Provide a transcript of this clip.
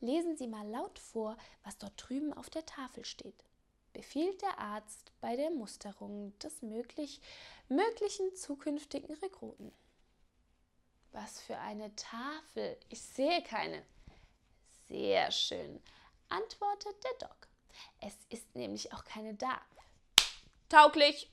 Lesen Sie mal laut vor, was dort drüben auf der Tafel steht, befiehlt der Arzt bei der Musterung des möglich, möglichen zukünftigen Rekruten. Was für eine Tafel. Ich sehe keine. Sehr schön, antwortet der Doc. Es ist nämlich auch keine da. Tauglich,